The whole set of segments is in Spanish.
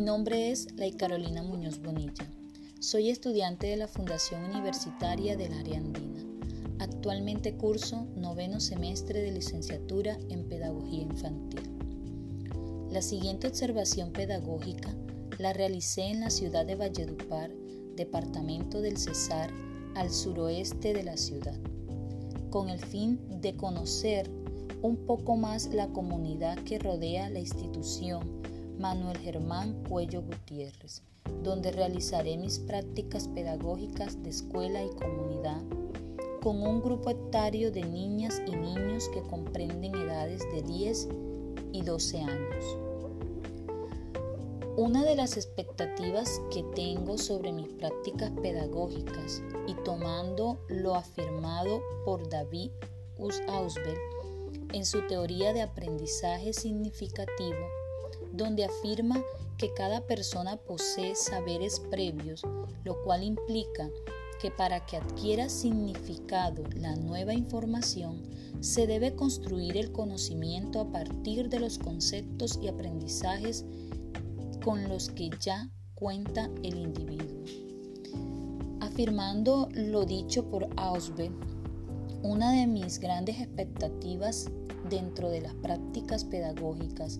nombre es Lay Carolina Muñoz Bonilla. Soy estudiante de la Fundación Universitaria del Área Andina. Actualmente curso noveno semestre de licenciatura en Pedagogía Infantil. La siguiente observación pedagógica la realicé en la ciudad de Valledupar, departamento del Cesar, al suroeste de la ciudad, con el fin de conocer un poco más la comunidad que rodea la institución Manuel Germán Cuello Gutiérrez, donde realizaré mis prácticas pedagógicas de escuela y comunidad con un grupo etario de niñas y niños que comprenden edades de 10 y 12 años. Una de las expectativas que tengo sobre mis prácticas pedagógicas y tomando lo afirmado por David Ausbel en su teoría de aprendizaje significativo, donde afirma que cada persona posee saberes previos, lo cual implica que para que adquiera significado la nueva información, se debe construir el conocimiento a partir de los conceptos y aprendizajes con los que ya cuenta el individuo. Afirmando lo dicho por Ausbe, una de mis grandes expectativas dentro de las prácticas pedagógicas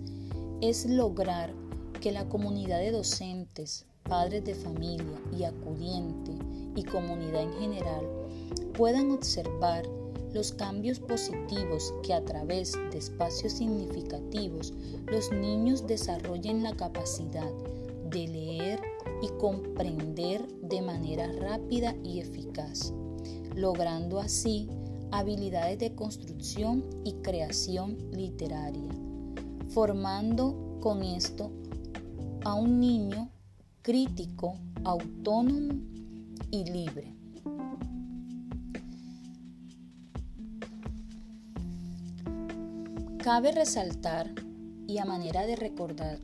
es lograr que la comunidad de docentes, padres de familia y acudiente y comunidad en general puedan observar los cambios positivos que a través de espacios significativos los niños desarrollen la capacidad de leer y comprender de manera rápida y eficaz, logrando así habilidades de construcción y creación literaria, formando con esto a un niño crítico, autónomo y libre. Cabe resaltar, y a manera de recordar,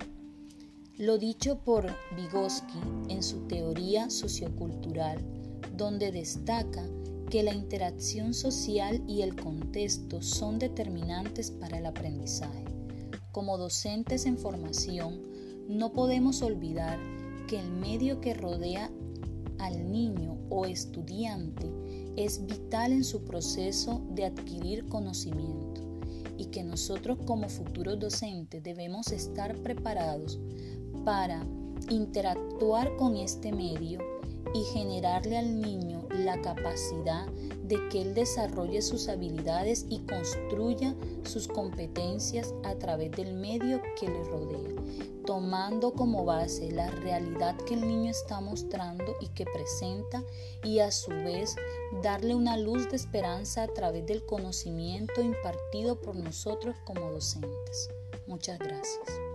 lo dicho por Vygotsky en su teoría sociocultural, donde destaca que la interacción social y el contexto son determinantes para el aprendizaje. Como docentes en formación, no podemos olvidar que el medio que rodea al niño o estudiante es vital en su proceso de adquirir conocimiento y que nosotros como futuros docentes debemos estar preparados para interactuar con este medio y generarle al niño la capacidad de que él desarrolle sus habilidades y construya sus competencias a través del medio que le rodea, tomando como base la realidad que el niño está mostrando y que presenta y a su vez darle una luz de esperanza a través del conocimiento impartido por nosotros como docentes. Muchas gracias.